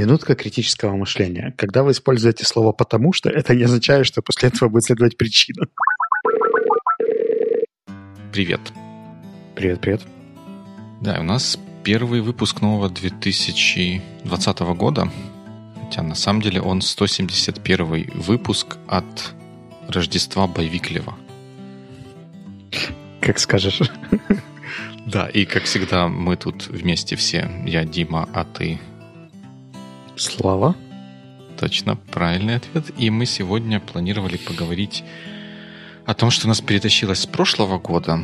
Минутка критического мышления. Когда вы используете слово «потому что», это не означает, что после этого будет следовать причина. Привет. Привет, привет. Да, у нас первый выпуск нового 2020 года. Хотя на самом деле он 171 выпуск от Рождества Байвиклева. Как скажешь. Да, и как всегда мы тут вместе все. Я Дима, а ты Слава. Точно, правильный ответ. И мы сегодня планировали поговорить о том, что нас перетащилось с прошлого года.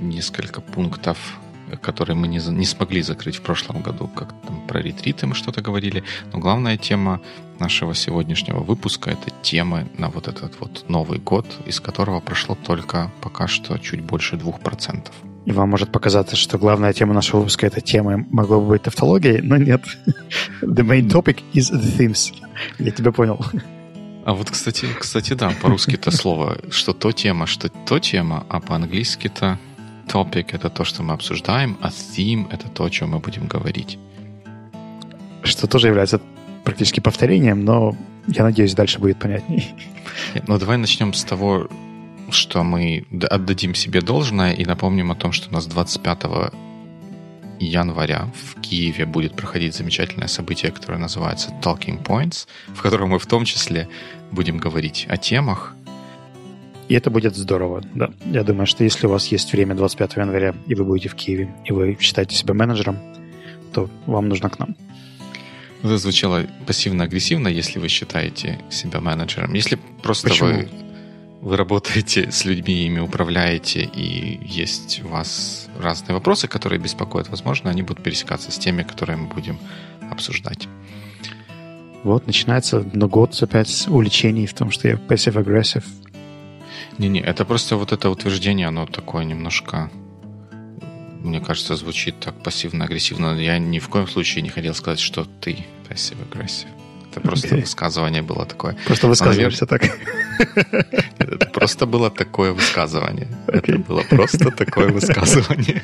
Несколько пунктов, которые мы не, не смогли закрыть в прошлом году, как там про ретриты мы что-то говорили. Но главная тема нашего сегодняшнего выпуска – это темы на вот этот вот Новый год, из которого прошло только пока что чуть больше двух процентов. И вам может показаться, что главная тема нашего выпуска этой темы могла бы быть тавтологией, но нет. The main topic is the themes. Я тебя понял. А вот, кстати, кстати, да, по-русски-то слово, что то тема, что то тема, а по-английски-то topic — это то, что мы обсуждаем, а theme — это то, о чем мы будем говорить. Что тоже является практически повторением, но я надеюсь, дальше будет понятней. Ну, давай начнем с того, что мы отдадим себе должное и напомним о том, что у нас 25 января в Киеве будет проходить замечательное событие, которое называется Talking Points, в котором мы в том числе будем говорить о темах. И это будет здорово, да. Я думаю, что если у вас есть время 25 января, и вы будете в Киеве, и вы считаете себя менеджером, то вам нужно к нам. Это звучало пассивно-агрессивно, если вы считаете себя менеджером. Если просто Почему? вы вы работаете с людьми, ими управляете, и есть у вас разные вопросы, которые беспокоят, возможно, они будут пересекаться с теми, которые мы будем обсуждать. Вот, начинается но год опять с увлечений в том, что я passive-aggressive. Не-не, это просто вот это утверждение, оно такое немножко, мне кажется, звучит так пассивно-агрессивно. Я ни в коем случае не хотел сказать, что ты passive-aggressive. Это просто высказывание было такое. Просто высказываешься так. Это просто было такое высказывание. Это было просто такое высказывание.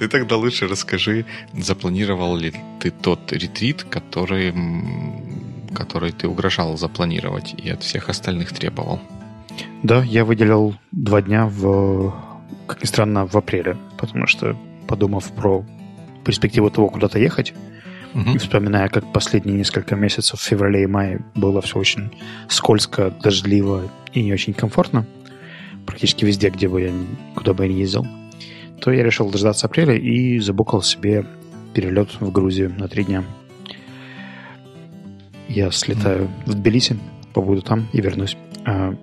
Ты тогда лучше расскажи, запланировал ли ты тот ретрит, который, который ты угрожал запланировать и от всех остальных требовал? Да, я выделил два дня в, как ни странно, в апреле, потому что, подумав про перспективу того, куда-то ехать, Угу. Вспоминая, как последние несколько месяцев в феврале и мае было все очень скользко, дождливо и не очень комфортно, практически везде, где бы я, куда бы я ни ездил, то я решил дождаться апреля и забукал себе перелет в Грузию на три дня. Я слетаю в Тбилиси, побуду там и вернусь. А,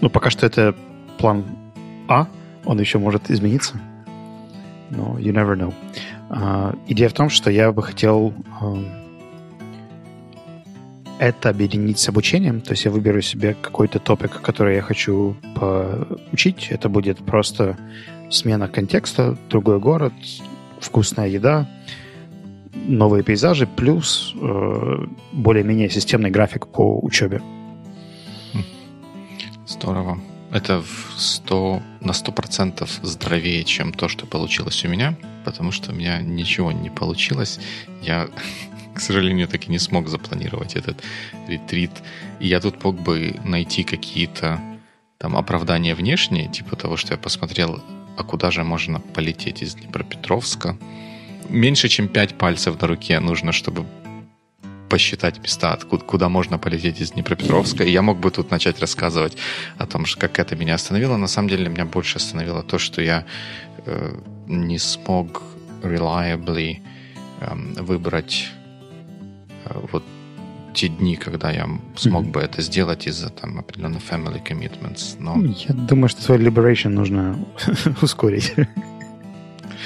ну, пока что это план А, он еще может измениться, но you never know. А, идея в том, что я бы хотел это объединить с обучением. То есть я выберу себе какой-то топик, который я хочу поучить. Это будет просто смена контекста, другой город, вкусная еда, новые пейзажи, плюс э, более-менее системный график по учебе. Здорово. Это в 100, на 100% здоровее, чем то, что получилось у меня потому что у меня ничего не получилось. Я, к сожалению, так и не смог запланировать этот ретрит. И я тут мог бы найти какие-то там оправдания внешние, типа того, что я посмотрел, а куда же можно полететь из Днепропетровска. Меньше, чем пять пальцев на руке нужно, чтобы посчитать места, откуда, куда можно полететь из Днепропетровска. И я мог бы тут начать рассказывать о том, как это меня остановило. На самом деле меня больше остановило то, что я э, не смог reliably эм, выбрать э, вот те дни, когда я смог mm-hmm. бы это сделать из-за там определенных family commitments. Но... Я думаю, что свой liberation нужно ускорить.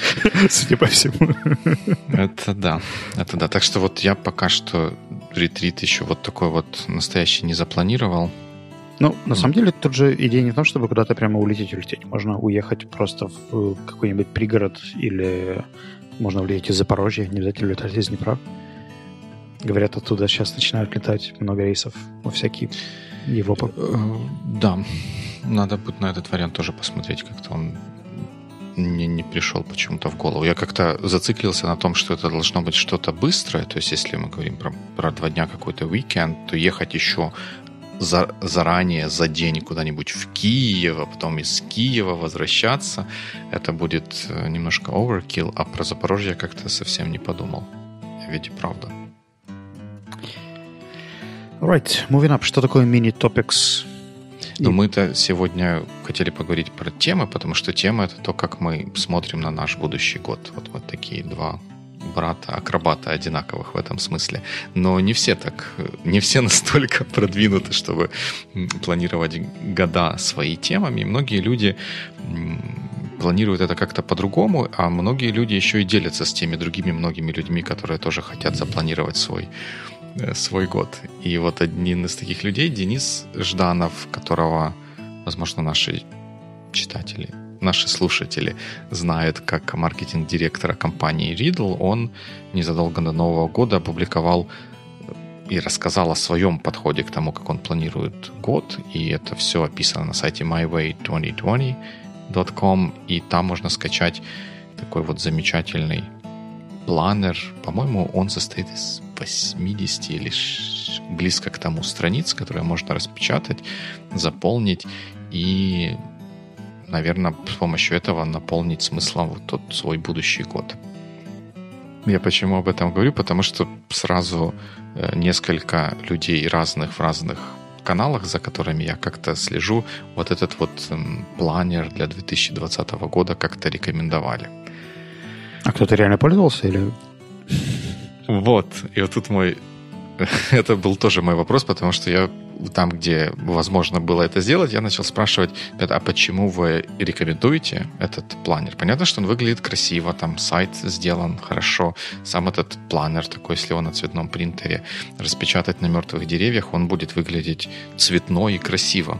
Судя по всему. Это да, это да. Так что вот я пока что ретрит еще вот такой вот настоящий не запланировал. Ну, на самом деле, тут же идея не в том, чтобы куда-то прямо улететь улететь. Можно уехать просто в какой-нибудь пригород или можно улететь из Запорожья, не обязательно летать из Днепра. Говорят, оттуда сейчас начинают летать много рейсов во всякие Европы. Э, да, надо будет на этот вариант тоже посмотреть, как-то он мне не пришел почему-то в голову. Я как-то зациклился на том, что это должно быть что-то быстрое. То есть, если мы говорим про, про два дня какой-то уикенд, то ехать еще за, заранее, за день куда-нибудь в Киев, а потом из Киева возвращаться, это будет э, немножко overkill, а про Запорожье я как-то совсем не подумал. Ведь и правда. Right, moving up. Что такое mini-topics? Но мы-то сегодня хотели поговорить про темы, потому что тема — это то, как мы смотрим на наш будущий год. Вот, вот такие два брата, акробата одинаковых в этом смысле. Но не все так, не все настолько продвинуты, чтобы планировать года свои темами. Многие люди планируют это как-то по-другому, а многие люди еще и делятся с теми другими многими людьми, которые тоже хотят запланировать свой свой год. И вот один из таких людей, Денис Жданов, которого, возможно, наши читатели, наши слушатели знают как маркетинг-директора компании Riddle, он незадолго до Нового года опубликовал э, и рассказал о своем подходе к тому, как он планирует год. И это все описано на сайте myway2020.com. И там можно скачать такой вот замечательный планер. По-моему, он состоит из 80 или близко к тому страниц, которые можно распечатать, заполнить и, наверное, с помощью этого наполнить смыслом вот тот свой будущий год. Я почему об этом говорю? Потому что сразу э, несколько людей разных в разных каналах, за которыми я как-то слежу, вот этот вот эм, планер для 2020 года как-то рекомендовали. А кто-то реально пользовался или вот. И вот тут мой... это был тоже мой вопрос, потому что я там, где возможно было это сделать, я начал спрашивать, а почему вы рекомендуете этот планер? Понятно, что он выглядит красиво, там сайт сделан хорошо, сам этот планер такой, если он на цветном принтере распечатать на мертвых деревьях, он будет выглядеть цветно и красиво.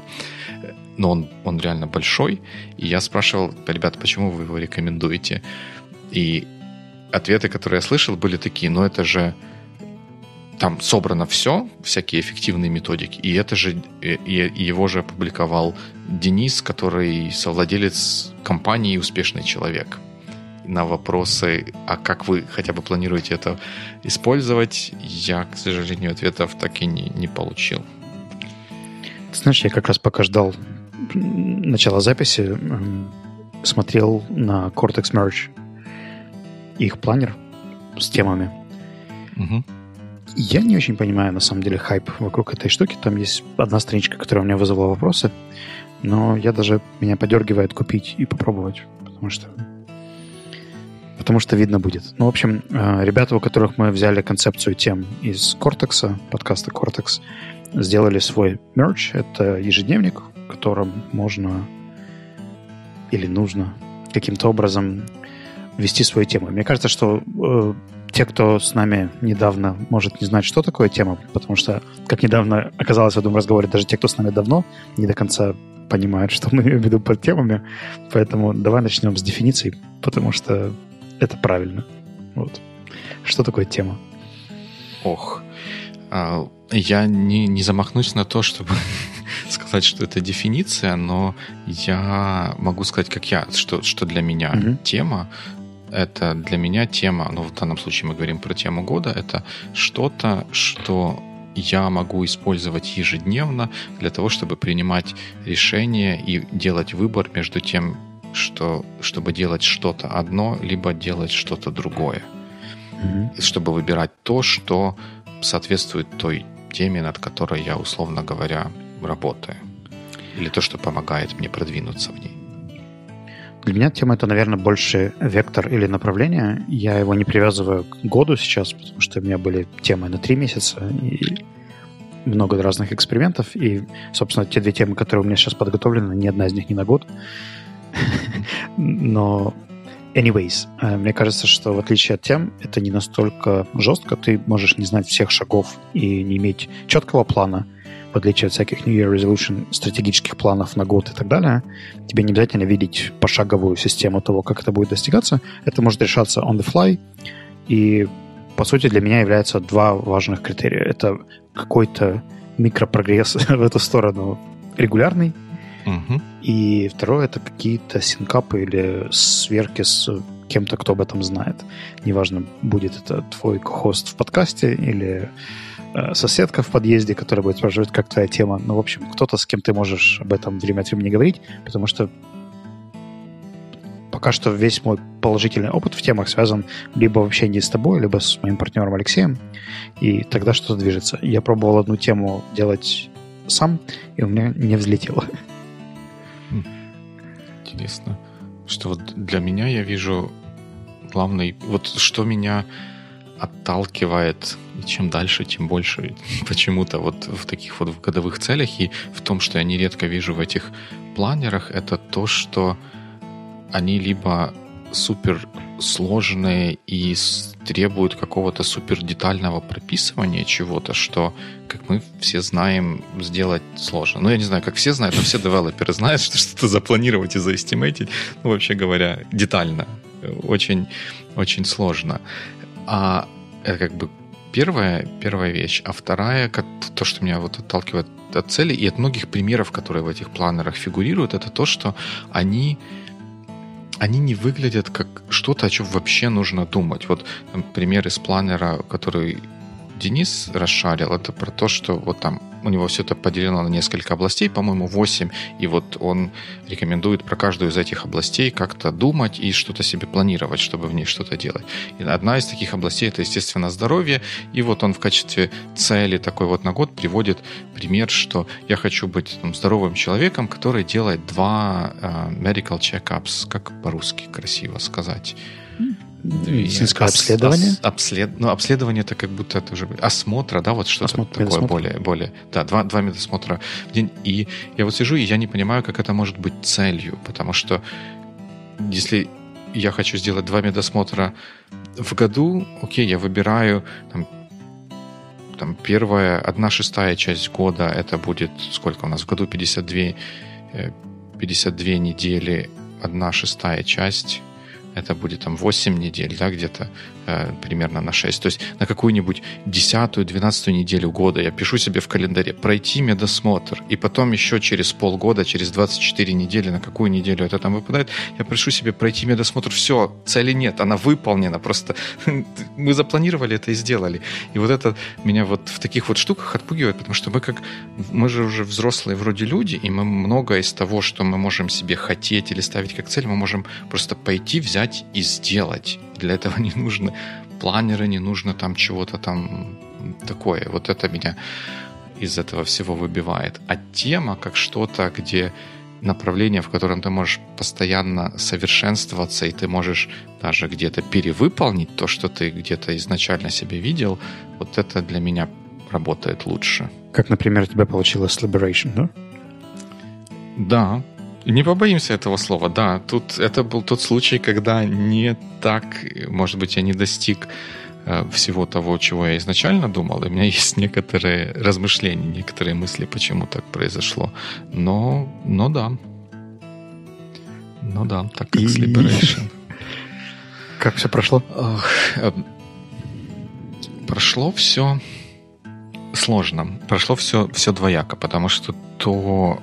Но он, он реально большой, и я спрашивал, ребята, почему вы его рекомендуете? И ответы, которые я слышал, были такие, но это же там собрано все, всякие эффективные методики, и это же и, и его же опубликовал Денис, который совладелец компании «Успешный человек». На вопросы, а как вы хотя бы планируете это использовать, я, к сожалению, ответов так и не, не получил. Ты знаешь, я как раз пока ждал начала записи, смотрел на Cortex Merge их планер с темами. Угу. Я не очень понимаю, на самом деле, хайп вокруг этой штуки. Там есть одна страничка, которая у меня вызвала вопросы, но я даже меня подергивает купить и попробовать, потому что потому что видно будет. Ну, в общем, э, ребята, у которых мы взяли концепцию тем из Cortex, подкаста Cortex, сделали свой мерч. Это ежедневник, в котором можно или нужно каким-то образом вести свою тему. Мне кажется, что э, те, кто с нами недавно может не знать, что такое тема, потому что, как недавно оказалось в этом разговоре, даже те, кто с нами давно, не до конца понимают, что мы имеем в виду под темами. Поэтому давай начнем с дефиниции, потому что это правильно. Вот. Что такое тема? Ох, а, я не, не замахнусь на то, чтобы сказать, что это дефиниция, но я могу сказать, как я, что, что для меня угу. тема это для меня тема, ну в данном случае мы говорим про тему года, это что-то, что я могу использовать ежедневно для того, чтобы принимать решения и делать выбор между тем, что, чтобы делать что-то одно, либо делать что-то другое. Mm-hmm. Чтобы выбирать то, что соответствует той теме, над которой я, условно говоря, работаю. Или то, что помогает мне продвинуться в ней. Для меня тема это, наверное, больше вектор или направление. Я его не привязываю к году сейчас, потому что у меня были темы на три месяца и много разных экспериментов. И, собственно, те две темы, которые у меня сейчас подготовлены, ни одна из них не на год. Но Anyways, э, мне кажется, что в отличие от тем, это не настолько жестко. Ты можешь не знать всех шагов и не иметь четкого плана, в отличие от всяких New Year Resolution, стратегических планов на год и так далее, тебе не обязательно видеть пошаговую систему того, как это будет достигаться. Это может решаться on the fly. И, по сути, для меня являются два важных критерия. Это какой-то микропрогресс в эту сторону регулярный, Угу. И второе это какие-то синкапы или сверки с кем-то, кто об этом знает. Неважно, будет это твой хост в подкасте или соседка в подъезде, которая будет спрашивать, как твоя тема. Ну, в общем, кто-то, с кем ты можешь об этом время от времени говорить, потому что пока что весь мой положительный опыт в темах связан либо вообще не с тобой, либо с моим партнером Алексеем, и тогда что-то движется. Я пробовал одну тему делать сам, и у меня не взлетело. Интересно. Что вот для меня я вижу главный... Вот что меня отталкивает, и чем дальше, тем больше почему-то вот в таких вот годовых целях и в том, что я нередко вижу в этих планерах, это то, что они либо супер сложные и требуют какого-то супер детального прописывания чего-то, что, как мы все знаем, сделать сложно. Ну, я не знаю, как все знают, но все девелоперы знают, что что-то запланировать и заэстимейтить, ну, вообще говоря, детально. Очень, очень сложно. А это как бы первая, первая вещь. А вторая, как то, что меня вот отталкивает от цели и от многих примеров, которые в этих планерах фигурируют, это то, что они они не выглядят как что-то, о чем вообще нужно думать. Вот там, пример из планера, который Денис расшарил, это про то, что вот там у него все это поделено на несколько областей, по-моему, 8, и вот он рекомендует про каждую из этих областей как-то думать и что-то себе планировать, чтобы в ней что-то делать. И одна из таких областей это, естественно, здоровье, и вот он в качестве цели такой вот на год приводит пример, что я хочу быть там, здоровым человеком, который делает два uh, medical checkups, как по-русски красиво сказать. Медицинское ос, обследование? Ос, обслед, ну, обследование это как будто это уже осмотра, да, вот что-то Осмотр, такое медосмотр. более, более, да, два, два медосмотра в день. И я вот сижу, и я не понимаю, как это может быть целью, потому что если я хочу сделать два медосмотра в году, окей, я выбираю там, там первая, одна шестая часть года, это будет, сколько у нас в году, 52, 52 э, недели, одна шестая часть это будет там 8 недель, да, где-то э, примерно на 6. То есть на какую-нибудь 10-12 неделю года я пишу себе в календаре пройти медосмотр, и потом еще через полгода, через 24 недели, на какую неделю это там выпадает, я прошу себе пройти медосмотр. Все, цели нет, она выполнена, просто мы запланировали это и сделали. И вот это меня вот в таких вот штуках отпугивает, потому что мы как, мы же уже взрослые вроде люди, и мы многое из того, что мы можем себе хотеть или ставить как цель, мы можем просто пойти, взять и сделать. Для этого не нужно планеры, не нужно там чего-то там такое. Вот это меня из этого всего выбивает. А тема как что-то, где направление, в котором ты можешь постоянно совершенствоваться, и ты можешь даже где-то перевыполнить то, что ты где-то изначально себе видел, вот это для меня работает лучше. Как, например, у тебя получилось Liberation, да? Да, не побоимся этого слова, да. Тут это был тот случай, когда не так, может быть, я не достиг э, всего того, чего я изначально думал. И у меня есть некоторые размышления, некоторые мысли, почему так произошло. Но, но да. Ну да, так как с Liberation. Как все прошло? Э, прошло все сложно. Прошло все, все двояко, потому что то,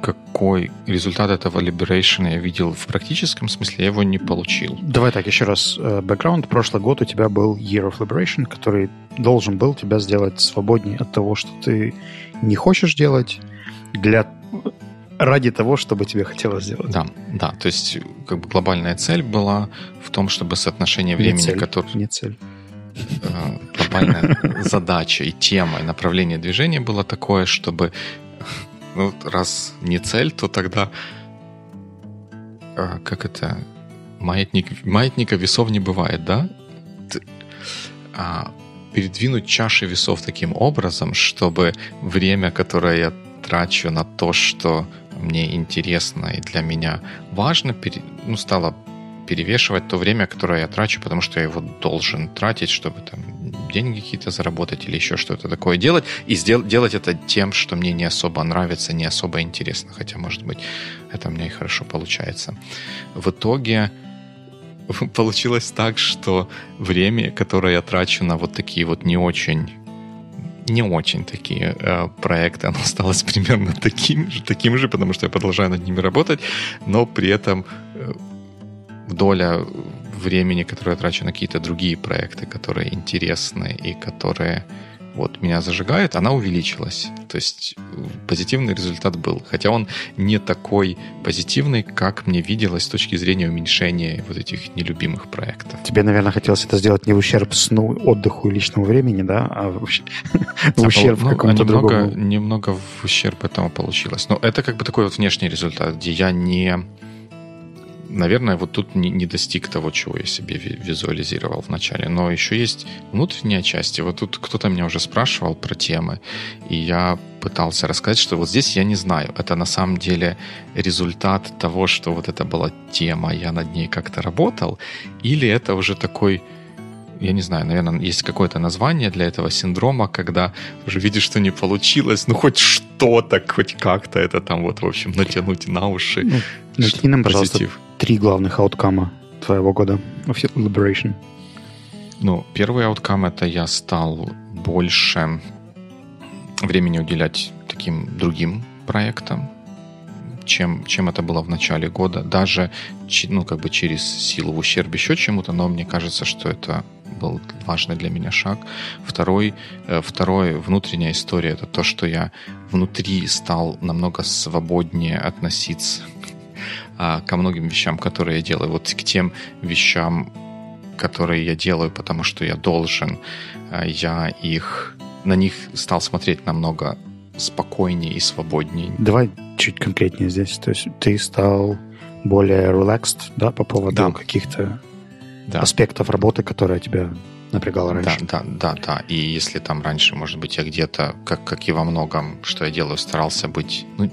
какой результат этого Liberation я видел в практическом смысле, я его не получил. Давай так, еще раз. Бэкграунд. Прошлый год у тебя был Year of Liberation, который должен был тебя сделать свободнее от того, что ты не хочешь делать, для ради того, чтобы тебе хотелось сделать. Да, да. То есть как бы глобальная цель была в том, чтобы соотношение времени, не цель, которое... Не цель. Э, глобальная задача и тема, и направление движения было такое, чтобы ну, раз не цель, то тогда а, как это? Маятник, маятника весов не бывает, да? А, передвинуть чаши весов таким образом, чтобы время, которое я трачу на то, что мне интересно и для меня важно, пере, ну, стало перевешивать то время, которое я трачу, потому что я его должен тратить, чтобы там деньги какие-то заработать или еще что-то такое делать, и сдел- делать это тем, что мне не особо нравится, не особо интересно, хотя, может быть, это меня и хорошо получается. В итоге получилось так, что время, которое я трачу на вот такие вот не очень не очень такие э, проекты. Оно осталось примерно таким же, таким же, потому что я продолжаю над ними работать, но при этом э, доля времени, которое я трачу на какие-то другие проекты, которые интересны и которые вот меня зажигает, она увеличилась. То есть э, позитивный результат был. Хотя он не такой позитивный, как мне виделось с точки зрения уменьшения вот этих нелюбимых проектов. Тебе, наверное, хотелось это сделать не в ущерб сну, отдыху и личному времени, да, а в, в ущерб ну, какому-то немного, другому. Немного в ущерб этому получилось. Но это как бы такой вот внешний результат, где я не наверное, вот тут не, не достиг того, чего я себе визуализировал вначале. Но еще есть внутренняя часть. И вот тут кто-то меня уже спрашивал про темы, и я пытался рассказать, что вот здесь я не знаю. Это на самом деле результат того, что вот это была тема, я над ней как-то работал, или это уже такой я не знаю, наверное, есть какое-то название для этого синдрома, когда уже видишь, что не получилось, ну хоть что-то, хоть как-то это там вот, в общем, натянуть на уши. Ну, накинь нам, пожалуйста, три главных ауткама твоего года of Liberation. Ну, первый ауткам это я стал больше времени уделять таким другим проектам, чем, чем это было в начале года. Даже, ну, как бы через силу в ущерб еще чему-то, но мне кажется, что это был важный для меня шаг. Второй, э, второй внутренняя история это то, что я внутри стал намного свободнее относиться а, ко многим вещам, которые я делаю. Вот к тем вещам, которые я делаю, потому что я должен, а, я их на них стал смотреть намного спокойнее и свободнее. Давай чуть конкретнее здесь. То есть ты стал более relaxed, да, по поводу да. каких-то да. аспектов работы, которые тебя напрягало раньше. Да, да, да, да. И если там раньше, может быть, я где-то, как, как и во многом, что я делаю, старался быть, ну,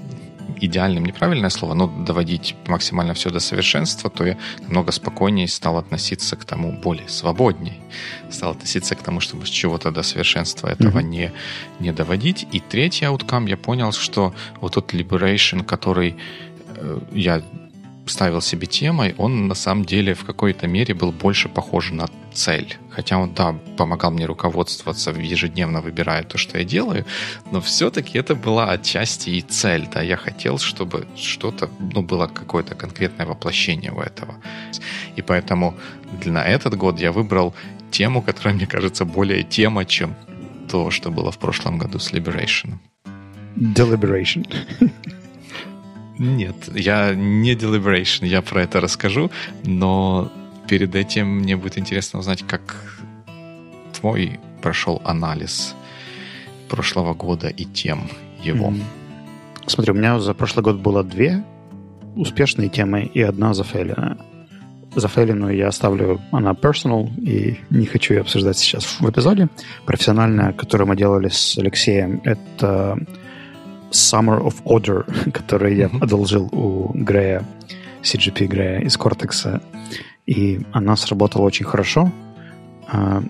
идеальным, неправильное слово, но доводить максимально все до совершенства, то я намного спокойнее стал относиться к тому более свободнее. Стал относиться к тому, чтобы с чего-то до совершенства этого mm-hmm. не, не доводить. И третий ауткам я понял, что вот тот liberation, который э, я ставил себе темой, он на самом деле в какой-то мере был больше похож на цель. Хотя он, да, помогал мне руководствоваться, ежедневно выбирая то, что я делаю, но все-таки это была отчасти и цель. Да, я хотел, чтобы что-то, ну, было какое-то конкретное воплощение у этого. И поэтому на этот год я выбрал тему, которая, мне кажется, более тема, чем то, что было в прошлом году с Liberation. Deliberation. Нет, я не Deliberation, я про это расскажу, но перед этим мне будет интересно узнать, как твой прошел анализ прошлого года и тем его. Mm-hmm. Смотри, у меня за прошлый год было две успешные темы и одна зафейленная. Зафейленную я оставлю, она personal, и не хочу ее обсуждать сейчас в эпизоде. Профессиональная, которую мы делали с Алексеем, это Summer of Order, который я одолжил у Грея, CGP Грея из Cortex. И она сработала очень хорошо. А,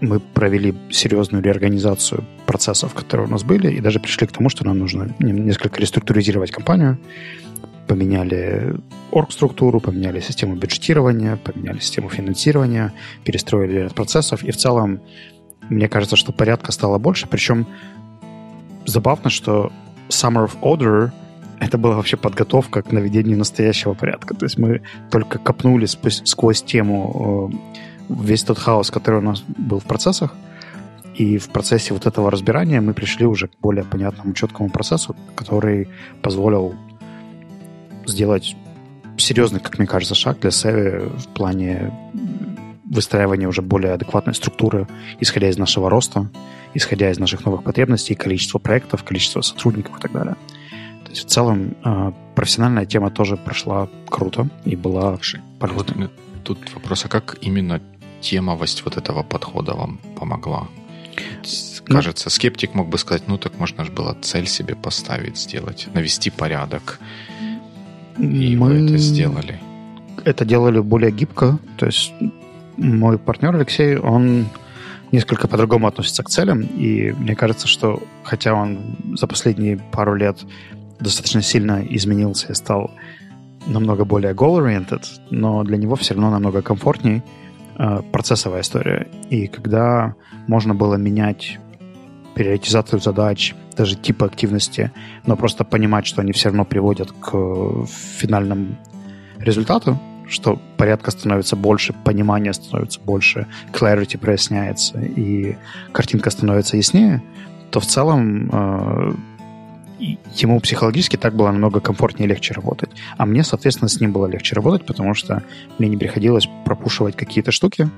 мы провели серьезную реорганизацию процессов, которые у нас были, и даже пришли к тому, что нам нужно несколько реструктуризировать компанию. Поменяли орг-структуру, поменяли систему бюджетирования, поменяли систему финансирования, перестроили ряд процессов, и в целом мне кажется, что порядка стало больше, причем забавно, что Summer of Order это была вообще подготовка к наведению настоящего порядка. То есть мы только копнули сквозь тему э, весь тот хаос, который у нас был в процессах, и в процессе вот этого разбирания мы пришли уже к более понятному, четкому процессу, который позволил сделать серьезный, как мне кажется, шаг для Севи в плане выстраивания уже более адекватной структуры, исходя из нашего роста, исходя из наших новых потребностей, количества проектов, количества сотрудников и так далее. То есть в целом а, профессиональная тема тоже прошла круто и была полезной. Вот тут вопрос, а как именно темовость вот этого подхода вам помогла? Ну, Кажется, скептик мог бы сказать, ну так можно же было цель себе поставить, сделать, навести порядок. И мы это сделали. Это делали более гибко. То есть мой партнер Алексей, он несколько по-другому относится к целям, и мне кажется, что хотя он за последние пару лет достаточно сильно изменился и стал намного более goal-oriented, но для него все равно намного комфортней э, процессовая история. И когда можно было менять приоритизацию задач, даже типа активности, но просто понимать, что они все равно приводят к финальному результату, что порядка становится больше, понимания становится больше, clarity проясняется, и картинка становится яснее, то в целом э, ему психологически так было намного комфортнее и легче работать. А мне, соответственно, с ним было легче работать, потому что мне не приходилось пропушивать какие-то штуки,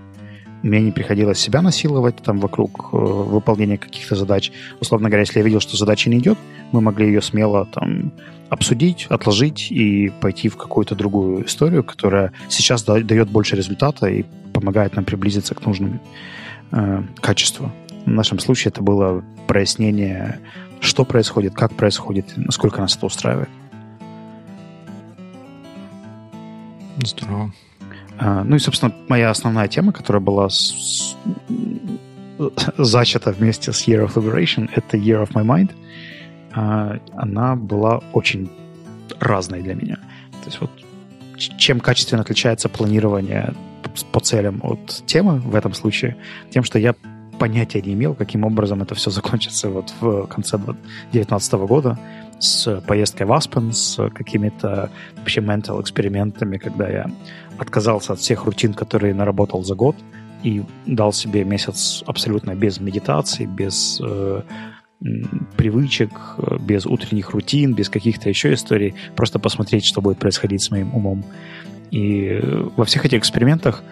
мне не приходилось себя насиловать там вокруг э, выполнения каких-то задач. Условно говоря, если я видел, что задача не идет, мы могли ее смело там обсудить, отложить и пойти в какую-то другую историю, которая сейчас дает больше результата и помогает нам приблизиться к нужному э, качеству. В нашем случае это было прояснение, что происходит, как происходит, насколько нас это устраивает. Здорово. А, ну и, собственно, моя основная тема, которая была с... зачата вместе с Year of Liberation, это Year of My Mind. А, она была очень разной для меня. То есть вот чем качественно отличается планирование по целям от темы в этом случае, тем, что я понятия не имел, каким образом это все закончится вот в конце 2019 года с поездкой в Аспен, с какими-то вообще mental экспериментами, когда я отказался от всех рутин, которые наработал за год, и дал себе месяц абсолютно без медитации, без э, привычек, без утренних рутин, без каких-то еще историй, просто посмотреть, что будет происходить с моим умом. И во всех этих экспериментах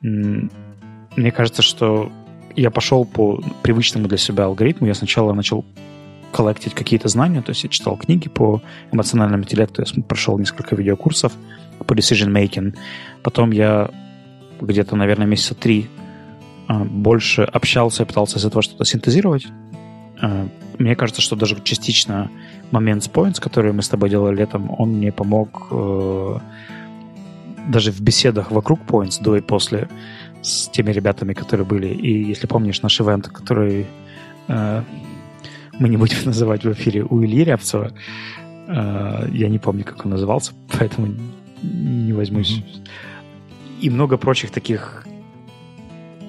мне кажется, что я пошел по привычному для себя алгоритму. Я сначала начал коллектить какие-то знания, то есть я читал книги по эмоциональному интеллекту, я прошел несколько видеокурсов по decision making. Потом я где-то, наверное, месяца три а, больше общался пытался из этого что-то синтезировать. А, мне кажется, что даже частично момент с Points, который мы с тобой делали летом, он мне помог э, даже в беседах вокруг Points до и после с теми ребятами, которые были. И если помнишь наш ивент, который э, мы не будем называть в эфире у Ильи Рябцева, э, я не помню, как он назывался, поэтому не возьмусь. Mm-hmm. И много прочих таких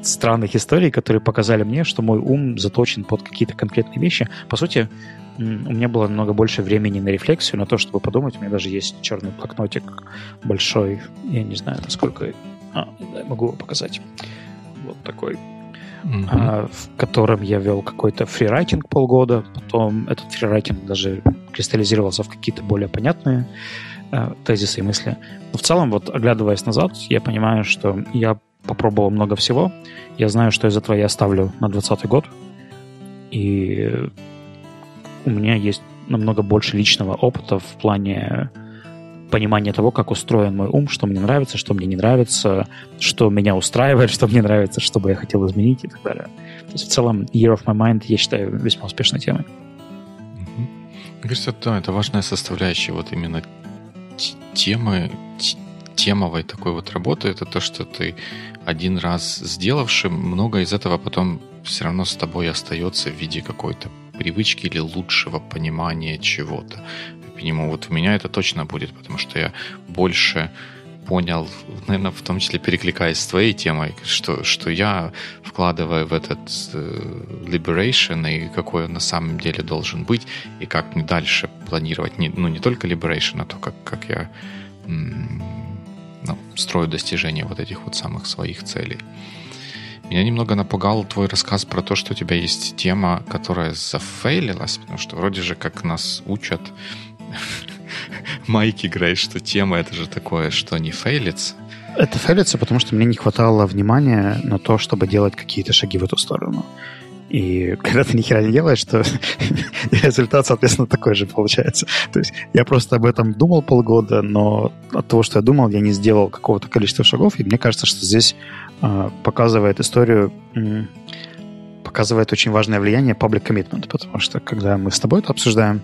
странных историй, которые показали мне, что мой ум заточен под какие-то конкретные вещи. По сути, у меня было намного больше времени на рефлексию, на то, чтобы подумать. У меня даже есть черный блокнотик большой. Я не знаю, насколько а, да, могу его показать. Вот такой. Mm-hmm. А, в котором я вел какой-то фрирайтинг полгода. Потом этот фрирайтинг даже кристаллизировался в какие-то более понятные тезисы и мысли. Но в целом, вот оглядываясь назад, я понимаю, что я попробовал много всего. Я знаю, что из этого я оставлю на 2020 год. И у меня есть намного больше личного опыта в плане понимание того, как устроен мой ум, что мне нравится, что мне не нравится, что меня устраивает, что мне нравится, что бы я хотел изменить и так далее. То есть в целом Year of My Mind, я считаю, весьма успешной темой. Мне кажется, да, это важная составляющая вот именно темы, темовой такой вот работы, это то, что ты один раз сделавший, много из этого потом все равно с тобой остается в виде какой-то привычки или лучшего понимания чего-то минимум. Вот у меня это точно будет, потому что я больше понял, наверное, в том числе перекликаясь с твоей темой, что, что я вкладываю в этот э, liberation и какой он на самом деле должен быть, и как мне дальше планировать, не, ну, не только liberation, а то, как, как я ну, строю достижение вот этих вот самых своих целей. Меня немного напугал твой рассказ про то, что у тебя есть тема, которая зафейлилась, потому что вроде же как нас учат Майки играет, что тема это же такое, что не фейлится. Это фейлится, потому что мне не хватало внимания на то, чтобы делать какие-то шаги в эту сторону. И когда ты ни хера не делаешь, то результат, соответственно, такой же получается. То есть я просто об этом думал полгода, но от того, что я думал, я не сделал какого-то количества шагов. И мне кажется, что здесь э, показывает историю, э, показывает очень важное влияние public commitment, потому что когда мы с тобой это обсуждаем,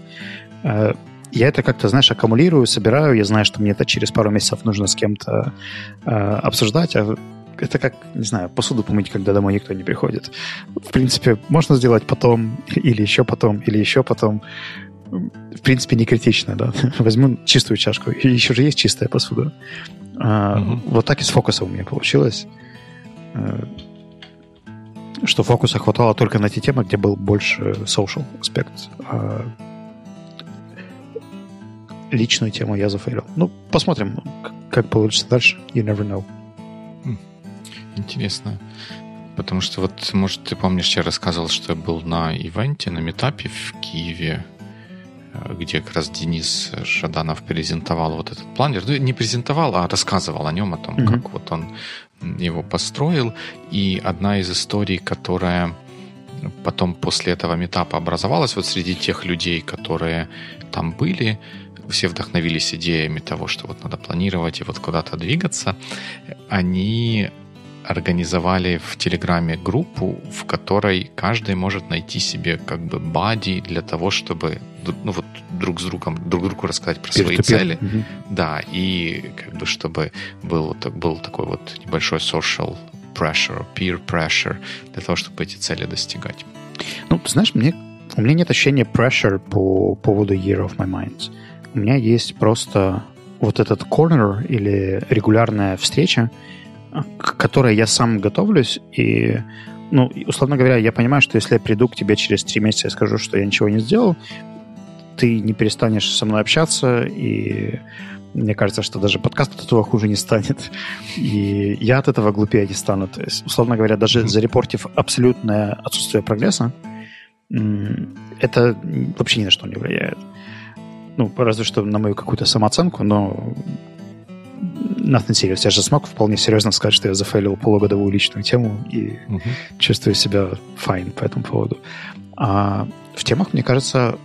э, я это как-то, знаешь, аккумулирую, собираю. Я знаю, что мне это через пару месяцев нужно с кем-то э, обсуждать. А это как, не знаю, посуду помыть, когда домой никто не приходит. В принципе, можно сделать потом, или еще потом, или еще потом. В принципе, не критично, да. Возьму чистую чашку. И еще же есть чистая посуда. А, угу. Вот так и с фокусом у меня получилось. Э, что фокуса хватало только на те темы, где был больше social аспект. А личную тему я зафейлил. Ну, посмотрим, как получится дальше. You never know. Хм, интересно. Потому что вот, может, ты помнишь, я рассказывал, что я был на ивенте, на метапе в Киеве, э, где как раз Денис Шаданов презентовал вот этот планер. Ну, не презентовал, а рассказывал о нем, о том, mm-hmm. как вот он его построил. И одна из историй, которая потом после этого метапа образовалась вот среди тех людей, которые там были, все вдохновились идеями того, что вот надо планировать и вот куда-то двигаться, они организовали в Телеграме группу, в которой каждый может найти себе как бы бади для того, чтобы ну вот друг с другом друг другу рассказать про свои цели, угу. да, и как бы чтобы был был такой вот небольшой social pressure, peer pressure для того, чтобы эти цели достигать. Ну, знаешь, мне у меня нет ощущения pressure по поводу Year of My Mind. У меня есть просто вот этот corner или регулярная встреча, к которой я сам готовлюсь, и, ну, условно говоря, я понимаю, что если я приду к тебе через три месяца и скажу, что я ничего не сделал, ты не перестанешь со мной общаться, и мне кажется, что даже подкаст от этого хуже не станет. И я от этого глупее не стану. То есть, условно говоря, даже зарепортив абсолютное отсутствие прогресса, это вообще ни на что не влияет. Ну, разве что на мою какую-то самооценку, но nothing serious. Я же смог вполне серьезно сказать, что я зафейлил полугодовую личную тему и uh-huh. чувствую себя fine по этому поводу. А в темах, мне кажется,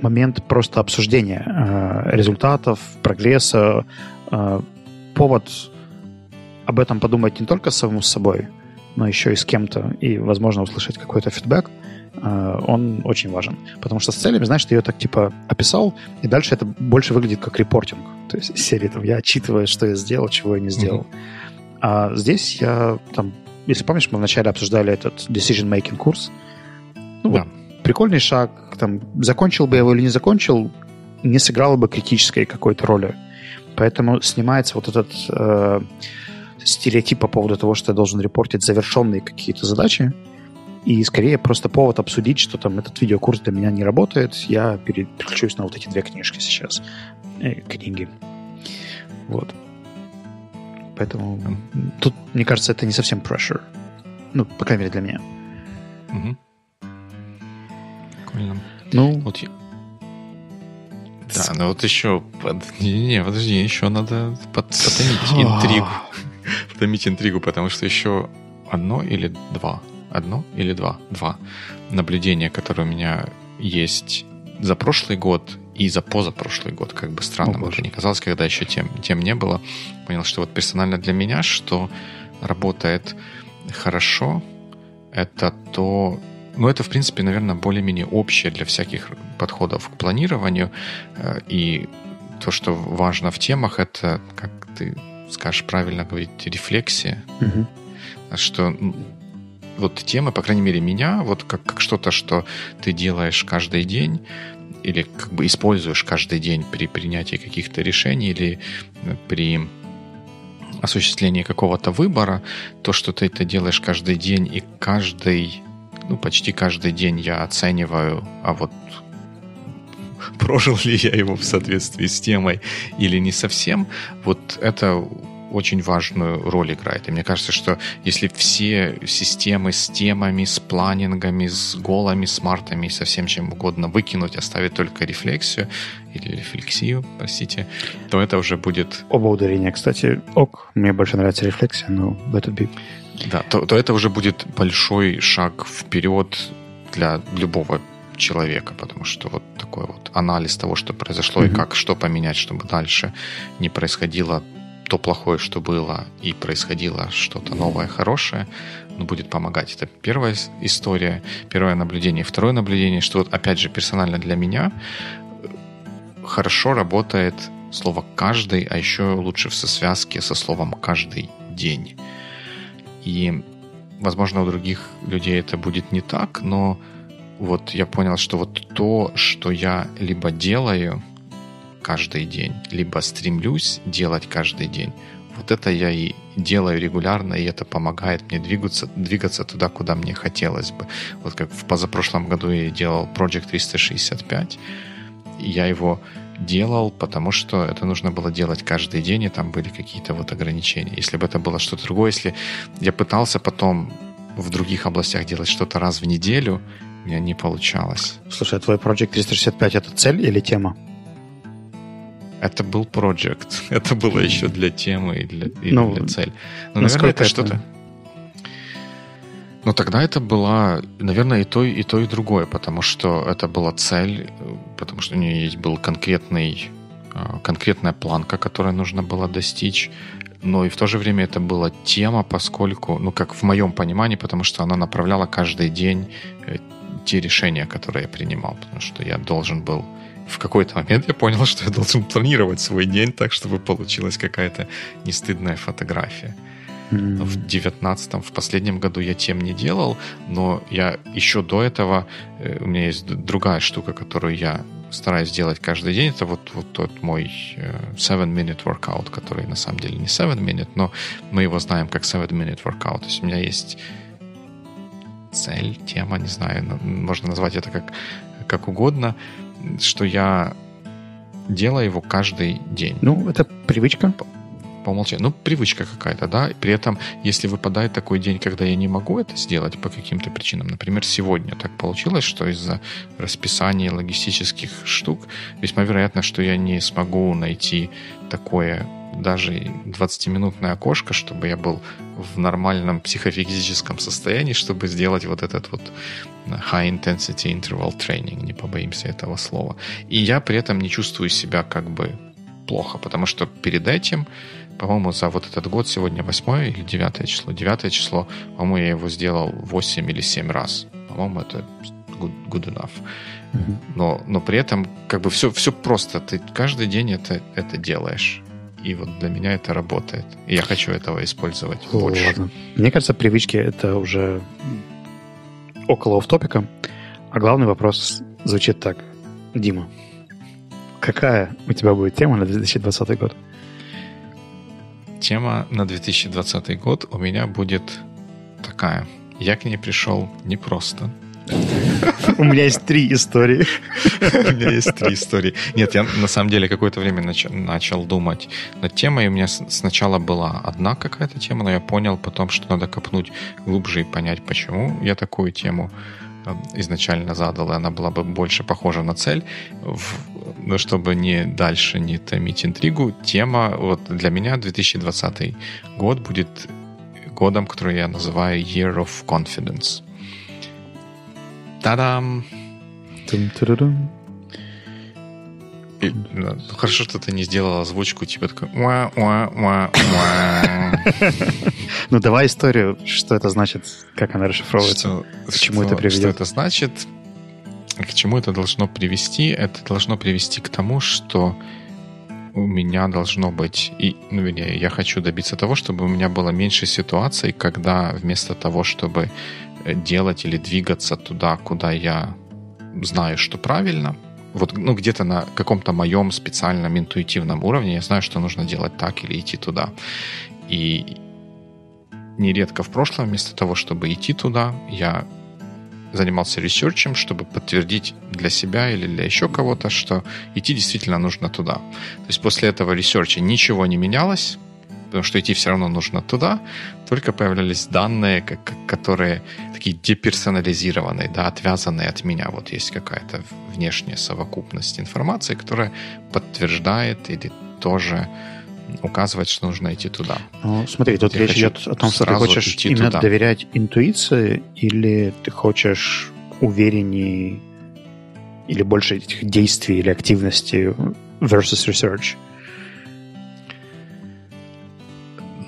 момент просто обсуждения э, результатов, прогресса, э, повод об этом подумать не только самому с собой, но еще и с кем-то, и, возможно, услышать какой-то фидбэк, э, он очень важен. Потому что с целями, знаешь, ты ее так типа описал, и дальше это больше выглядит как репортинг. То есть серии там я отчитываю, что я сделал, чего я не сделал. Mm-hmm. А здесь я там, если помнишь, мы вначале обсуждали этот decision-making курс. Ну, да. вот, прикольный шаг. Там, закончил бы я его или не закончил, не сыграло бы критической какой-то роли. Поэтому снимается вот этот э, стереотип по поводу того, что я должен репортить завершенные какие-то задачи. И скорее просто повод обсудить, что там этот видеокурс для меня не работает. Я переключусь на вот эти две книжки сейчас. Э, книги. Вот. Поэтому тут, мне кажется, это не совсем pressure. Ну, по крайней мере, для меня. Угу. Прикольно. Ну, вот я... Да, ну вот еще... Не, не, подожди, еще надо под... потомить интригу. потомить интригу, потому что еще одно или два? Одно или два? Два наблюдения, которые у меня есть за прошлый год и за позапрошлый год, как бы странно это не казалось, когда еще тем, тем не было. Понял, что вот персонально для меня, что работает хорошо, это то, ну, это, в принципе, наверное, более-менее общее для всяких подходов к планированию. Э, и то, что важно в темах, это, как ты скажешь правильно говорить, рефлексия. Угу. Что вот темы, по крайней мере, меня, вот как, как что-то, что ты делаешь каждый день, или как бы используешь каждый день при принятии каких-то решений или э, при осуществлении какого-то выбора, то, что ты это делаешь каждый день и каждый, ну, почти каждый день я оцениваю, а вот прожил ли я его в соответствии с темой или не совсем, вот это очень важную роль играет. И мне кажется, что если все системы с темами, с планингами, с голами, с мартами, со всем чем угодно выкинуть, оставить только рефлексию или рефлексию, простите, то это уже будет... Оба ударения, кстати, ок. Мне больше нравится рефлексия, но let it be. Да, то, то это уже будет большой шаг вперед для любого человека, потому что вот такой вот анализ того, что произошло mm-hmm. и как, что поменять, чтобы дальше не происходило то плохое, что было, и происходило что-то новое, хорошее, ну, будет помогать. Это первая история, первое наблюдение. Второе наблюдение, что вот, опять же, персонально для меня э, хорошо работает слово «каждый», а еще лучше в связке со словом «каждый день». И, возможно, у других людей это будет не так, но вот я понял, что вот то, что я либо делаю – каждый день, либо стремлюсь делать каждый день, вот это я и делаю регулярно, и это помогает мне двигаться, двигаться туда, куда мне хотелось бы. Вот как в позапрошлом году я делал Project 365, я его делал, потому что это нужно было делать каждый день, и там были какие-то вот ограничения. Если бы это было что-то другое, если я пытался потом в других областях делать что-то раз в неделю, у меня не получалось. Слушай, а твой Project 365 это цель или тема? Это был проект. Это было еще для темы и для, и ну, для цели. Но, наверное, это, это что-то... Но тогда это была, наверное, и то, и то, и другое, потому что это была цель, потому что у нее есть был конкретный, а, конкретная планка, которую нужно было достичь, но и в то же время это была тема, поскольку, ну, как в моем понимании, потому что она направляла каждый день э, те решения, которые я принимал, потому что я должен был в какой-то момент я понял, что я должен планировать свой день так, чтобы получилась какая-то нестыдная фотография. Mm-hmm. В девятнадцатом, в последнем году я тем не делал, но я еще до этого, э, у меня есть другая штука, которую я стараюсь делать каждый день. Это вот, вот тот мой 7-minute э, workout, который на самом деле не 7-minute, но мы его знаем как 7-minute workout. То есть у меня есть цель, тема, не знаю, можно назвать это как, как угодно, что я делаю его каждый день. Ну, это привычка по умолчанию. Ну, привычка какая-то, да. При этом, если выпадает такой день, когда я не могу это сделать по каким-то причинам, например, сегодня так получилось, что из-за расписания логистических штук весьма вероятно, что я не смогу найти такое даже 20-минутное окошко, чтобы я был в нормальном психофизическом состоянии, чтобы сделать вот этот вот high intensity interval training, не побоимся этого слова. И я при этом не чувствую себя как бы плохо, потому что перед этим по-моему, за вот этот год сегодня 8 или 9 число. 9 число, по-моему, я его сделал 8 или 7 раз. По-моему, это good, good enough. Mm-hmm. Но, но при этом как бы все, все просто. Ты каждый день это, это делаешь. И вот для меня это работает. И я хочу этого использовать О, больше. Ладно. Мне кажется, привычки это уже около офтопика. А главный вопрос звучит так. Дима, какая у тебя будет тема на 2020 год? Тема на 2020 год у меня будет такая. Я к ней пришел непросто. У меня есть три истории. У меня есть три истории. Нет, я на самом деле какое-то время начал думать над темой. У меня сначала была одна какая-то тема, но я понял потом, что надо копнуть глубже и понять, почему я такую тему э, изначально задал, и она была бы больше похожа на цель но чтобы не дальше не томить интригу, тема вот для меня 2020 год будет годом, который я называю Year of Confidence. Та-дам! Ну, хорошо, что ты не сделал озвучку, типа такой уа уа уа уа Ну, давай историю, что это значит, как она расшифровывается, к чему это приведет. Что это значит? К чему это должно привести? Это должно привести к тому, что у меня должно быть, и, ну, вернее, я хочу добиться того, чтобы у меня было меньше ситуаций, когда вместо того, чтобы делать или двигаться туда, куда я знаю, что правильно, вот ну, где-то на каком-то моем специальном интуитивном уровне я знаю, что нужно делать так или идти туда. И нередко в прошлом, вместо того, чтобы идти туда, я занимался ресерчем, чтобы подтвердить для себя или для еще кого-то, что идти действительно нужно туда. То есть после этого ресерча ничего не менялось, потому что идти все равно нужно туда, только появлялись данные, как, которые такие деперсонализированные, да, отвязанные от меня. Вот есть какая-то внешняя совокупность информации, которая подтверждает или тоже указывать, что нужно идти туда. Ну, смотри, тут Я речь идет о том, что ты хочешь именно туда. доверять интуиции, или ты хочешь уверенней или больше этих действий или активности versus research?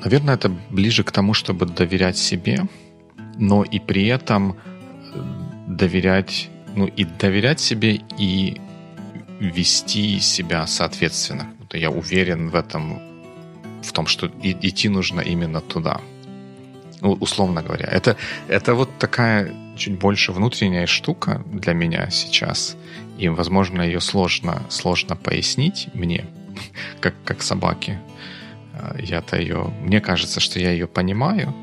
Наверное, это ближе к тому, чтобы доверять себе, но и при этом э, доверять, ну и доверять себе и вести себя соответственно. Я уверен в этом в том, что идти нужно именно туда. Ну, условно говоря. Это, это вот такая чуть больше внутренняя штука для меня сейчас. И, возможно, ее сложно, сложно пояснить мне, как, как собаке. Я-то ее... Мне кажется, что я ее понимаю,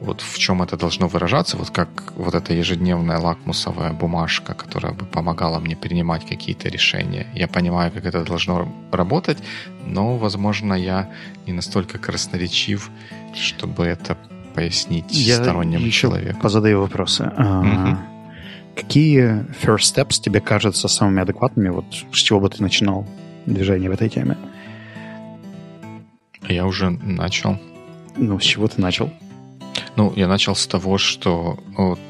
вот в чем это должно выражаться, вот как вот эта ежедневная лакмусовая бумажка, которая бы помогала мне принимать какие-то решения. Я понимаю, как это должно работать, но, возможно, я не настолько красноречив, чтобы это пояснить я стороннему еще человеку. позадаю вопросы. Угу. Какие first steps тебе кажутся самыми адекватными? Вот с чего бы ты начинал движение в этой теме? Я уже начал. Ну, с чего ты начал? Ну, я начал с того, что вот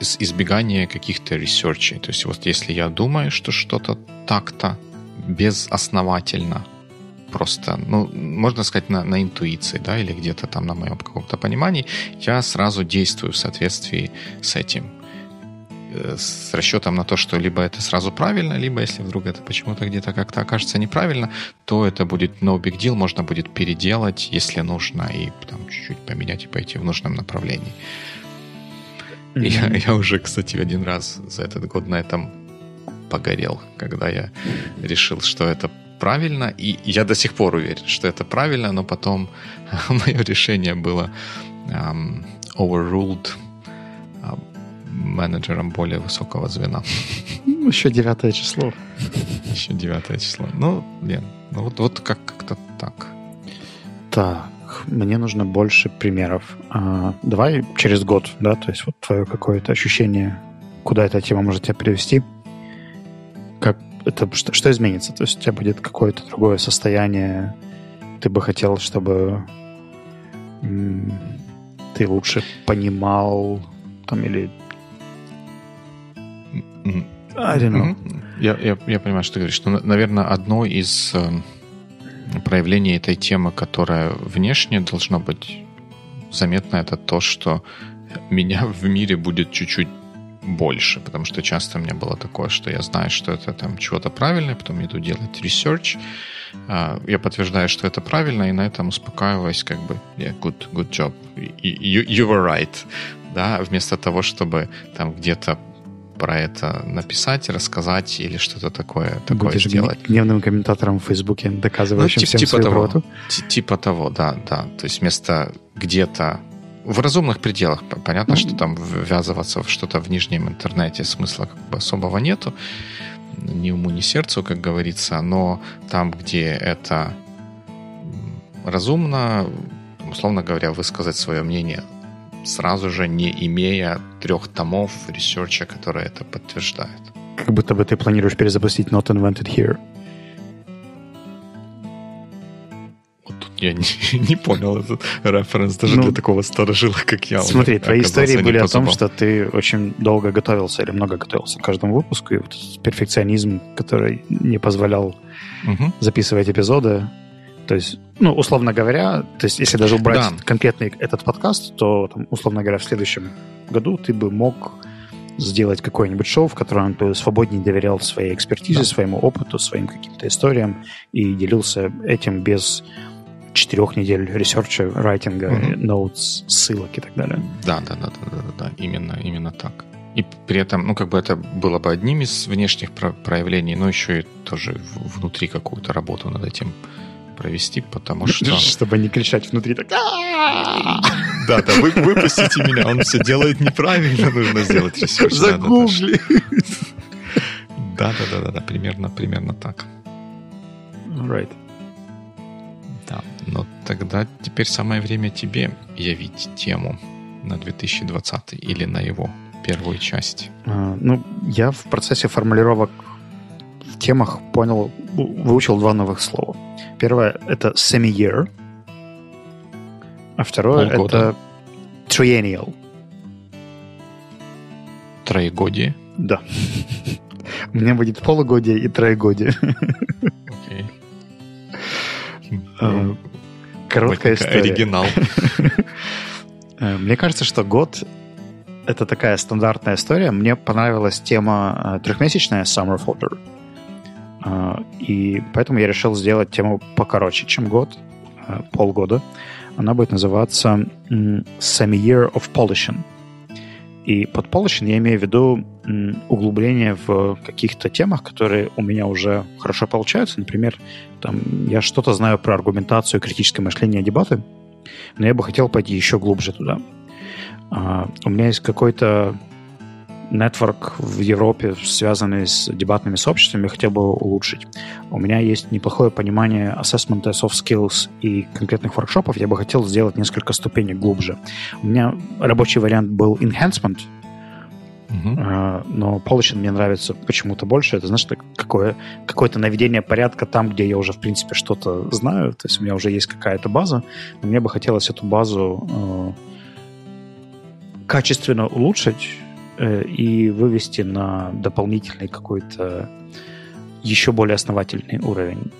с избегания каких-то ресерчей. То есть вот если я думаю, что что-то так-то безосновательно, просто, ну, можно сказать, на, на интуиции, да, или где-то там на моем каком-то понимании, я сразу действую в соответствии с этим. Э, с расчетом на то, что либо это сразу правильно, либо если вдруг это почему-то где-то как-то окажется неправильно, то это будет no big deal, можно будет переделать, если нужно, и там чуть-чуть поменять и пойти в нужном направлении. Mm-hmm. Я, я уже, кстати, один раз за этот год на этом погорел, когда я решил, что это правильно, и я до сих пор уверен, что это правильно, но потом мое решение было um, overruled менеджером более высокого звена. Ну, еще девятое число. Еще девятое число. Ну, нет. Ну, вот, вот как- как-то так. Так, мне нужно больше примеров. А, давай через год, да, то есть вот твое какое-то ощущение, куда эта тема может тебя привести. Как это, что, что изменится? То есть у тебя будет какое-то другое состояние, ты бы хотел, чтобы м- ты лучше понимал там или I don't know. Я, я, я понимаю, что ты говоришь. Что, наверное, одно из э, проявлений этой темы, которая внешне должно быть заметно, это то, что меня в мире будет чуть-чуть больше, потому что часто у меня было такое, что я знаю, что это там чего-то правильное, потом иду делать research, а, я подтверждаю, что это правильно, и на этом успокаиваюсь, как бы, yeah, good, good job, you, you were right, да, вместо того, чтобы там где-то про это написать, рассказать или что-то такое, такое Будешь сделать. дневным комментатором в Фейсбуке, доказывающим ну, всем типа свою того, правоту? Типа того, да, да. То есть вместо где-то в разумных пределах. Понятно, mm-hmm. что там ввязываться в что-то в нижнем интернете смысла как бы особого нету. Ни уму, ни сердцу, как говорится. Но там, где это разумно, условно говоря, высказать свое мнение сразу же не имея трех томов ресерча, которые это подтверждают. Как будто бы ты планируешь перезапустить Not Invented Here. Вот тут я не, не понял этот референс даже ну, для такого старожила, как я. Смотри, твои истории были о том, что ты очень долго готовился или много готовился к каждому выпуску, и вот перфекционизм, который не позволял угу. записывать эпизоды, то есть, ну, условно говоря, то есть, если даже убрать да. конкретный этот подкаст, то, там, условно говоря, в следующем году ты бы мог сделать какое-нибудь шоу, в котором ты свободнее доверял своей экспертизе, да. своему опыту, своим каким-то историям и делился этим без четырех недель ресерча, райтинга, notes, ссылок и так далее. Да, да, да, да, да, да, именно, именно так. И при этом, ну, как бы это было бы одним из внешних проявлений, но еще и тоже внутри какую-то работу над этим провести, потому что... Чтобы не кричать внутри так... Да, да, вы, выпустите меня, он все делает неправильно, нужно сделать ресерч. Загугли. Да, да, да, да, да, примерно, примерно так. Right. Да, но тогда теперь самое время тебе явить тему на 2020 или на его первую часть. А, ну, я в процессе формулировок темах понял, выучил два новых слова. Первое — это semi-year, а второе это triennial. Троегодие? Да. У меня будет полугодие и троегодие. Окей. А, короткая история. Оригинал. Э, мне кажется, что год — это такая стандартная история. Мне понравилась тема э, трехмесячная Summer Folder. А, и поэтому я решил сделать тему покороче, чем год, а, полгода. Она будет называться Semi Year of Polishing. И под polishing я имею в виду углубление в каких-то темах, которые у меня уже хорошо получаются. Например, там, я что-то знаю про аргументацию, критическое мышление, дебаты, но я бы хотел пойти еще глубже туда. Uh, у меня есть какой-то нетворк в Европе, связанный с дебатными сообществами, хотел бы улучшить. У меня есть неплохое понимание ассессмента soft skills и конкретных воркшопов. Я бы хотел сделать несколько ступенек глубже. У меня рабочий вариант был enhancement, Uh-huh. Но polishing мне нравится почему-то больше. Это, знаешь, какое, какое-то наведение порядка там, где я уже, в принципе, что-то знаю. То есть у меня уже есть какая-то база. Но мне бы хотелось эту базу э, качественно улучшить, и вывести на дополнительный какой-то еще более основательный уровень.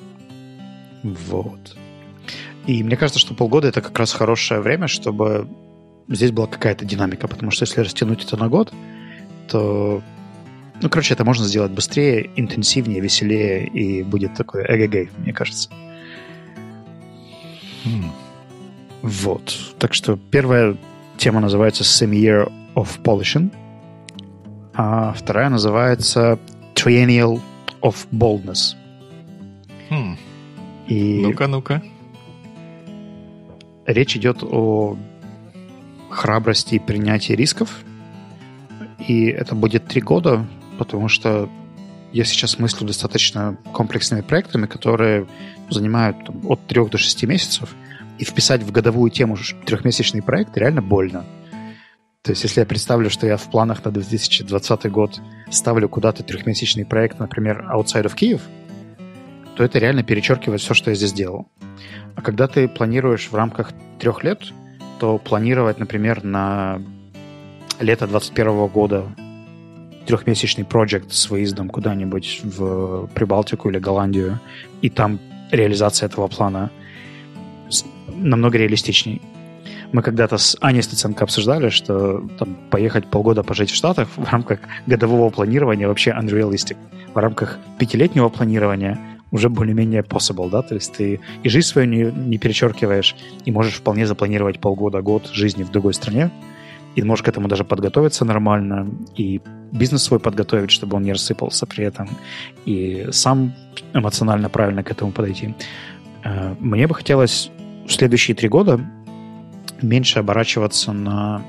Вот. И мне кажется, что полгода это как раз хорошее время, чтобы здесь была какая-то динамика, потому что если растянуть это на год, то, ну, короче, это можно сделать быстрее, интенсивнее, веселее, и будет такой эгэгэй, мне кажется. Mm. Вот. Так что первая тема называется Semi-Year of Polishing – а вторая называется Triennial of Boldness. Хм. И ну-ка, ну-ка. Речь идет о храбрости и принятии рисков. И это будет три года, потому что я сейчас мыслю достаточно комплексными проектами, которые занимают там, от трех до шести месяцев. И вписать в годовую тему трехмесячный проект реально больно. То есть, если я представлю, что я в планах на 2020 год ставлю куда-то трехмесячный проект, например, Outside of Kyiv, то это реально перечеркивает все, что я здесь делал. А когда ты планируешь в рамках трех лет, то планировать, например, на лето 2021 года трехмесячный проект с выездом куда-нибудь в Прибалтику или Голландию, и там реализация этого плана намного реалистичнее. Мы когда-то с Аней Стеценко обсуждали, что там, поехать полгода пожить в Штатах в рамках годового планирования вообще unrealistic. В рамках пятилетнего планирования уже более-менее possible, да, то есть ты и жизнь свою не, не перечеркиваешь, и можешь вполне запланировать полгода-год жизни в другой стране, и можешь к этому даже подготовиться нормально, и бизнес свой подготовить, чтобы он не рассыпался при этом, и сам эмоционально правильно к этому подойти. Э, мне бы хотелось в следующие три года меньше оборачиваться на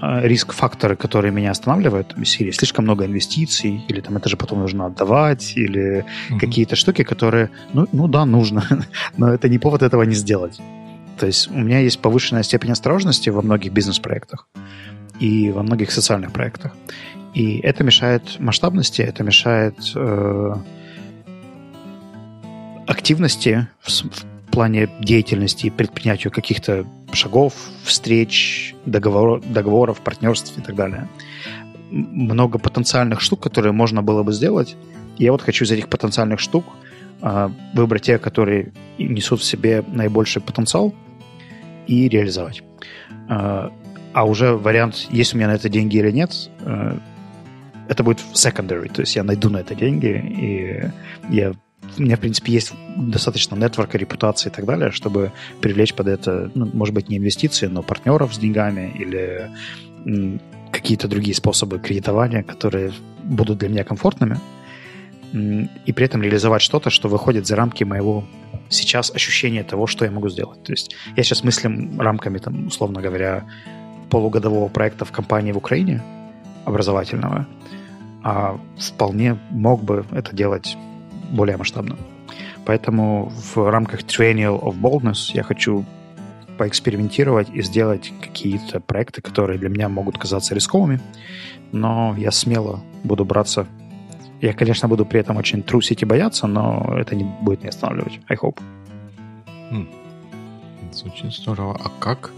а, риск-факторы, которые меня останавливают серии. Слишком много инвестиций, или там это же потом нужно отдавать, или mm-hmm. какие-то штуки, которые, ну, ну да, нужно, но это не повод этого не сделать. То есть у меня есть повышенная степень осторожности во многих бизнес-проектах и во многих социальных проектах. И это мешает масштабности, это мешает э, активности в, в плане деятельности и предпринятию каких-то шагов, встреч, договор, договоров, партнерств и так далее. Много потенциальных штук, которые можно было бы сделать. Я вот хочу из этих потенциальных штук э, выбрать те, которые несут в себе наибольший потенциал и реализовать. Э, а уже вариант, есть у меня на это деньги или нет, э, это будет secondary, то есть я найду на это деньги, и я у меня, в принципе, есть достаточно нетворка, репутации и так далее, чтобы привлечь под это, ну, может быть, не инвестиции, но партнеров с деньгами или какие-то другие способы кредитования, которые будут для меня комфортными, и при этом реализовать что-то, что выходит за рамки моего сейчас ощущения того, что я могу сделать. То есть я сейчас мыслим рамками, там, условно говоря, полугодового проекта в компании в Украине, образовательного, а вполне мог бы это делать более масштабно. Поэтому в рамках Triennial of Boldness я хочу поэкспериментировать и сделать какие-то проекты, которые для меня могут казаться рисковыми, но я смело буду браться. Я, конечно, буду при этом очень трусить и бояться, но это не будет меня останавливать. I hope. Хм. Очень здорово. А как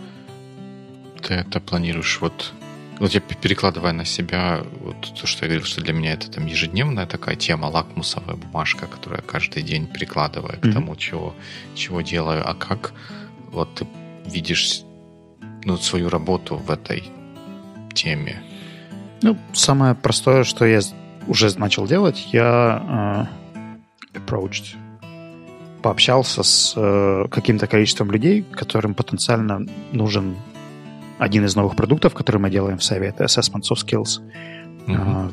ты это планируешь? Вот вот я перекладывая на себя вот то, что я говорил, что для меня это там ежедневная такая тема, лакмусовая бумажка, которую я каждый день прикладываю mm-hmm. к тому, чего, чего делаю. А как вот ты видишь ну, свою работу в этой теме? Ну, самое простое, что я уже начал делать, я э, approached, пообщался с э, каким-то количеством людей, которым потенциально нужен один из новых продуктов, который мы делаем в Savvy, это Assessment of Skills. Uh-huh.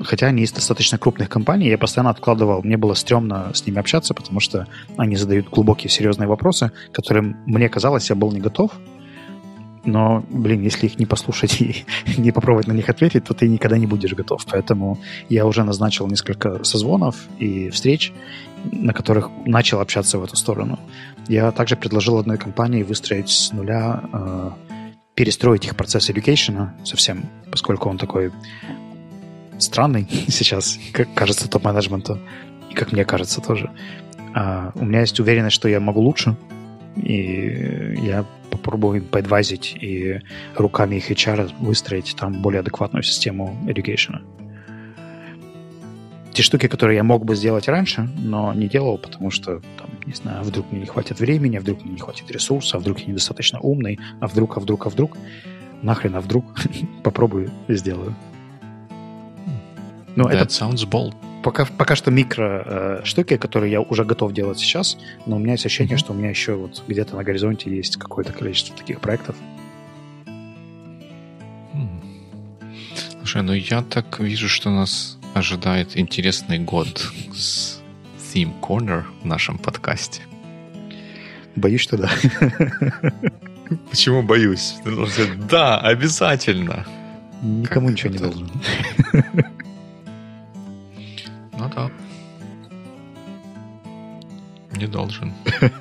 Хотя они из достаточно крупных компаний, я постоянно откладывал. Мне было стрёмно с ними общаться, потому что они задают глубокие, серьезные вопросы, которым мне казалось, я был не готов. Но, блин, если их не послушать и не попробовать на них ответить, то ты никогда не будешь готов. Поэтому я уже назначил несколько созвонов и встреч, на которых начал общаться в эту сторону. Я также предложил одной компании выстроить с нуля, э, перестроить их процесс education совсем, поскольку он такой странный сейчас, как кажется топ-менеджменту, и как мне кажется тоже. А у меня есть уверенность, что я могу лучше, и я попробую им поадвайзить и руками их HR выстроить там более адекватную систему education. Те штуки, которые я мог бы сделать раньше, но не делал, потому что, там, не знаю, вдруг мне не хватит времени, а вдруг мне не хватит ресурсов, а вдруг я недостаточно умный, а вдруг, а вдруг, а вдруг. Нахрен, а вдруг попробую сделаю. Ну, That это sounds bold. Пока, пока что микро э, штуки, которые я уже готов делать сейчас, но у меня есть ощущение, mm-hmm. что у меня еще вот где-то на горизонте есть какое-то количество таких проектов. Слушай, ну я так вижу, что нас ожидает интересный год с Theme Corner в нашем подкасте. Боюсь, что да. Почему боюсь? Да, обязательно. Никому как ничего не должен. Ну да. Не должен.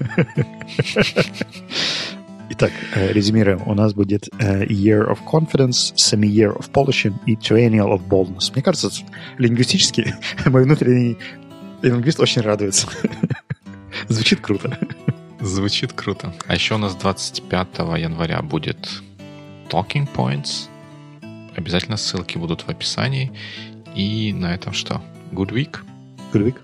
Итак, э, резюмируем. У нас будет uh, Year of Confidence, Semi-Year of Polishing и Triennial of Boldness. Мне кажется, лингвистически мой внутренний лингвист очень радуется. Звучит круто. Звучит круто. А еще у нас 25 января будет Talking Points. Обязательно ссылки будут в описании. И на этом что? Good week. Good week.